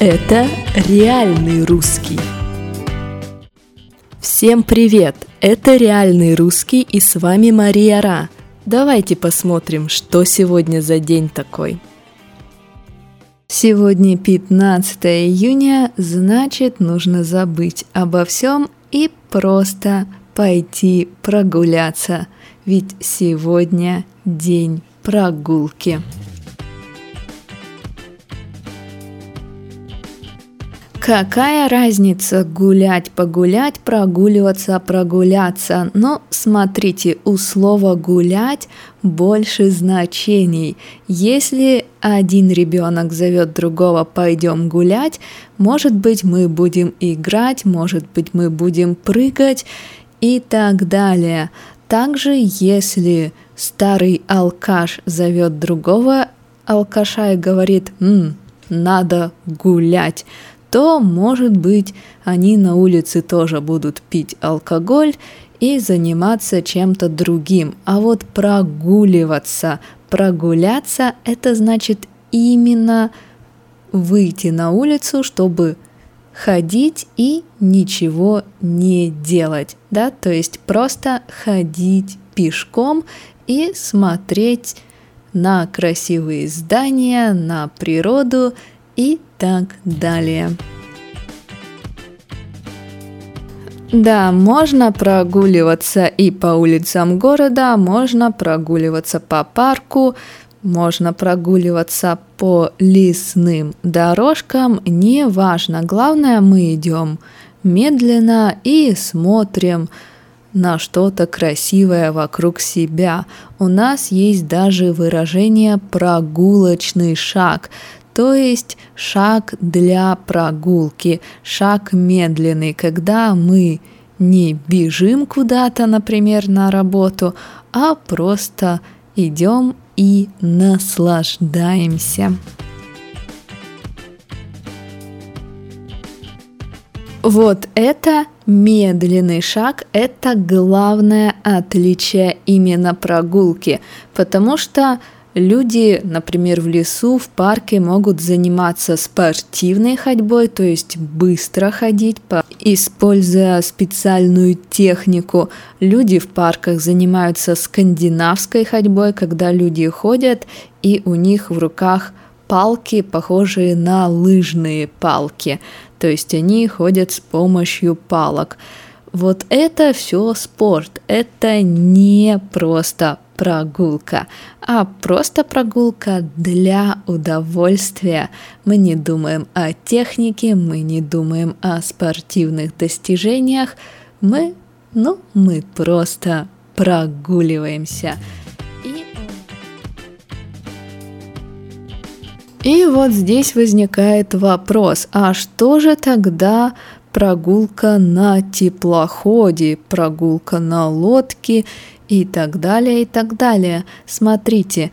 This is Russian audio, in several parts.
Это реальный русский. Всем привет! Это реальный русский и с вами Мария Ра. Давайте посмотрим, что сегодня за день такой. Сегодня 15 июня, значит нужно забыть обо всем и просто пойти прогуляться, ведь сегодня день прогулки. Какая разница гулять, погулять, прогуливаться, прогуляться? Но смотрите, у слова гулять больше значений. Если один ребенок зовет другого пойдем гулять, может быть мы будем играть, может быть мы будем прыгать и так далее. Также если старый алкаш зовет другого алкаша и говорит «М, надо гулять», то, может быть, они на улице тоже будут пить алкоголь и заниматься чем-то другим. А вот прогуливаться, прогуляться, это значит именно выйти на улицу, чтобы ходить и ничего не делать, да, то есть просто ходить пешком и смотреть на красивые здания, на природу и так далее. Да, можно прогуливаться и по улицам города, можно прогуливаться по парку, можно прогуливаться по лесным дорожкам, неважно. Главное, мы идем медленно и смотрим на что-то красивое вокруг себя. У нас есть даже выражение прогулочный шаг. То есть шаг для прогулки, шаг медленный, когда мы не бежим куда-то, например, на работу, а просто идем и наслаждаемся. Вот это медленный шаг, это главное отличие именно прогулки, потому что Люди, например, в лесу, в парке могут заниматься спортивной ходьбой, то есть быстро ходить, используя специальную технику. Люди в парках занимаются скандинавской ходьбой, когда люди ходят и у них в руках палки, похожие на лыжные палки. То есть они ходят с помощью палок. Вот это все спорт, это не просто прогулка, а просто прогулка для удовольствия. Мы не думаем о технике, мы не думаем о спортивных достижениях, мы, ну, мы просто прогуливаемся. И... И вот здесь возникает вопрос, а что же тогда прогулка на теплоходе, прогулка на лодке и так далее, и так далее. Смотрите,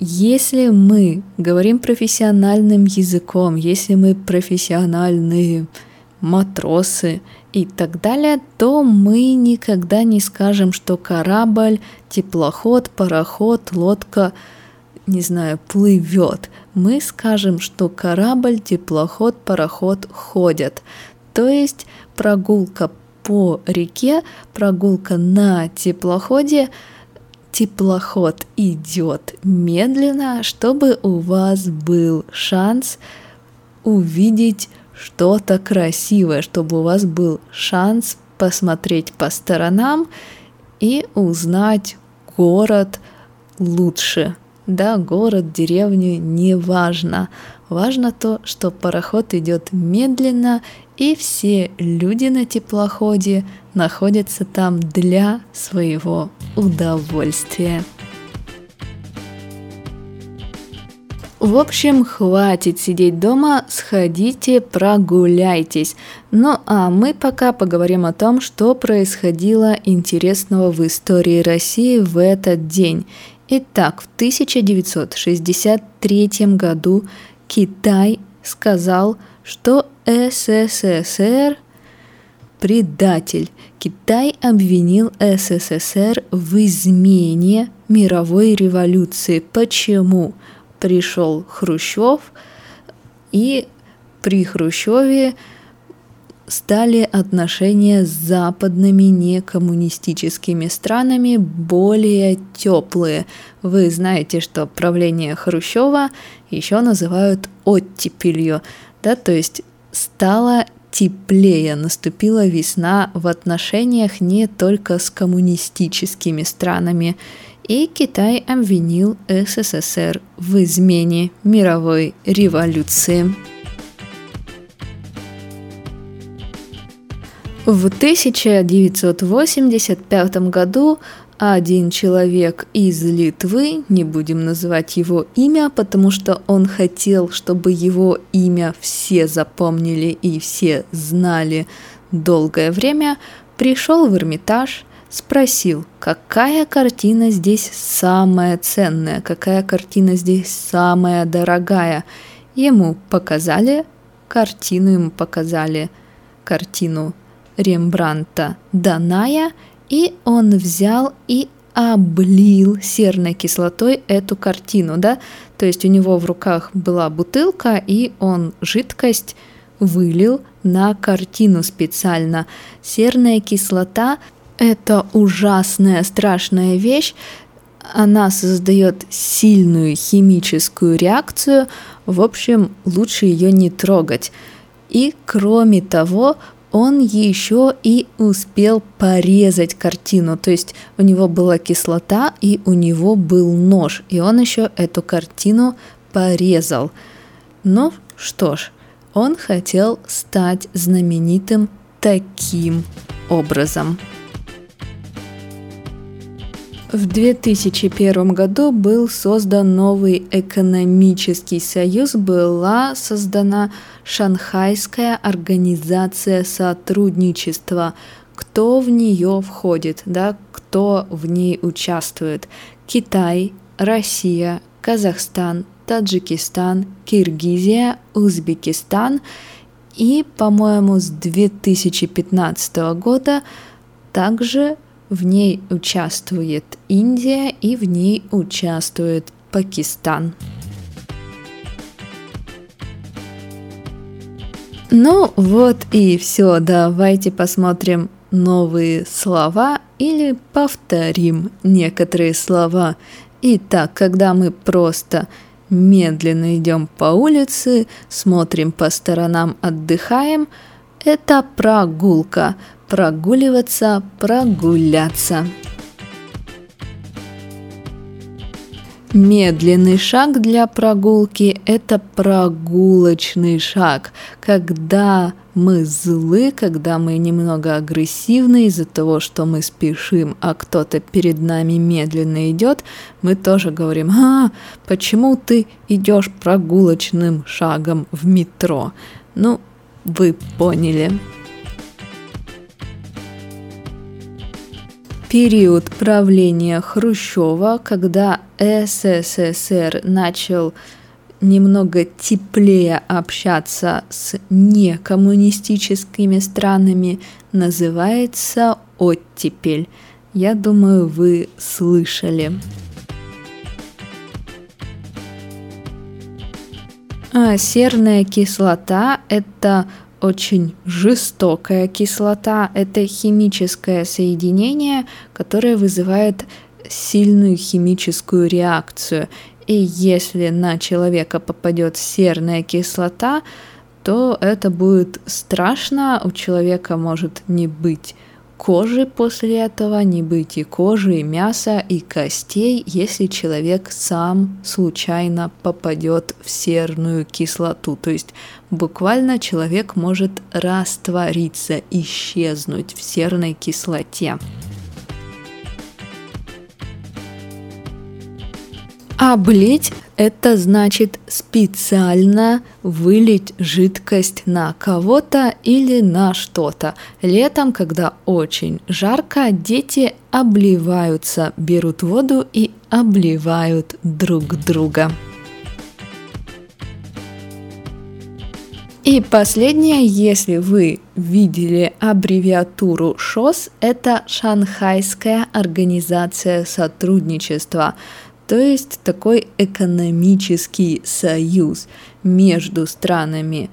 если мы говорим профессиональным языком, если мы профессиональные матросы и так далее, то мы никогда не скажем, что корабль, теплоход, пароход, лодка, не знаю, плывет. Мы скажем, что корабль, теплоход, пароход ходят. То есть прогулка по реке, прогулка на теплоходе, теплоход идет медленно, чтобы у вас был шанс увидеть что-то красивое, чтобы у вас был шанс посмотреть по сторонам и узнать город лучше. Да, город, деревню, не важно. Важно то, что пароход идет медленно и все люди на теплоходе находятся там для своего удовольствия. В общем, хватит сидеть дома, сходите, прогуляйтесь. Ну а мы пока поговорим о том, что происходило интересного в истории России в этот день. Итак, в 1963 году Китай сказал, что СССР предатель. Китай обвинил СССР в измене мировой революции. Почему? Пришел Хрущев и при Хрущеве стали отношения с западными некоммунистическими странами более теплые. Вы знаете, что правление Хрущева еще называют оттепелью, да, то есть стало теплее, наступила весна в отношениях не только с коммунистическими странами, и Китай обвинил СССР в измене мировой революции. В 1985 году один человек из Литвы, не будем называть его имя, потому что он хотел, чтобы его имя все запомнили и все знали долгое время, пришел в Эрмитаж, спросил, какая картина здесь самая ценная, какая картина здесь самая дорогая. Ему показали картину, ему показали картину Рембранта Даная, и он взял и облил серной кислотой эту картину, да, то есть у него в руках была бутылка, и он жидкость вылил на картину специально. Серная кислота – это ужасная, страшная вещь, она создает сильную химическую реакцию, в общем, лучше ее не трогать. И кроме того, он еще и успел порезать картину. То есть у него была кислота и у него был нож, и он еще эту картину порезал. Ну что ж, он хотел стать знаменитым таким образом. В 2001 году был создан новый экономический союз, была создана Шанхайская организация сотрудничества. Кто в нее входит, да, кто в ней участвует? Китай, Россия, Казахстан, Таджикистан, Киргизия, Узбекистан и, по-моему, с 2015 года также в ней участвует Индия и в ней участвует Пакистан. Ну вот и все, давайте посмотрим новые слова или повторим некоторые слова. Итак, когда мы просто медленно идем по улице, смотрим по сторонам, отдыхаем, это прогулка прогуливаться, прогуляться. Медленный шаг для прогулки – это прогулочный шаг, когда мы злы, когда мы немного агрессивны из-за того, что мы спешим, а кто-то перед нами медленно идет, мы тоже говорим, а, почему ты идешь прогулочным шагом в метро? Ну, вы поняли. Период правления Хрущева, когда СССР начал немного теплее общаться с некоммунистическими странами, называется оттепель. Я думаю, вы слышали. А серная кислота – это очень жестокая кислота. Это химическое соединение, которое вызывает сильную химическую реакцию. И если на человека попадет серная кислота, то это будет страшно, у человека может не быть кожи после этого, не быть и кожи, и мяса, и костей, если человек сам случайно попадет в серную кислоту. То есть буквально человек может раствориться, исчезнуть в серной кислоте. Облить – это значит специально вылить жидкость на кого-то или на что-то. Летом, когда очень жарко, дети обливаются, берут воду и обливают друг друга. И последнее, если вы видели аббревиатуру ШОС, это Шанхайская организация сотрудничества то есть такой экономический союз между странами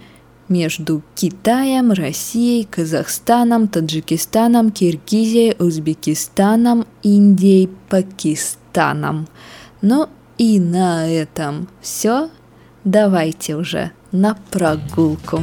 между Китаем, Россией, Казахстаном, Таджикистаном, Киргизией, Узбекистаном, Индией, Пакистаном. Ну и на этом все. Давайте уже на прогулку.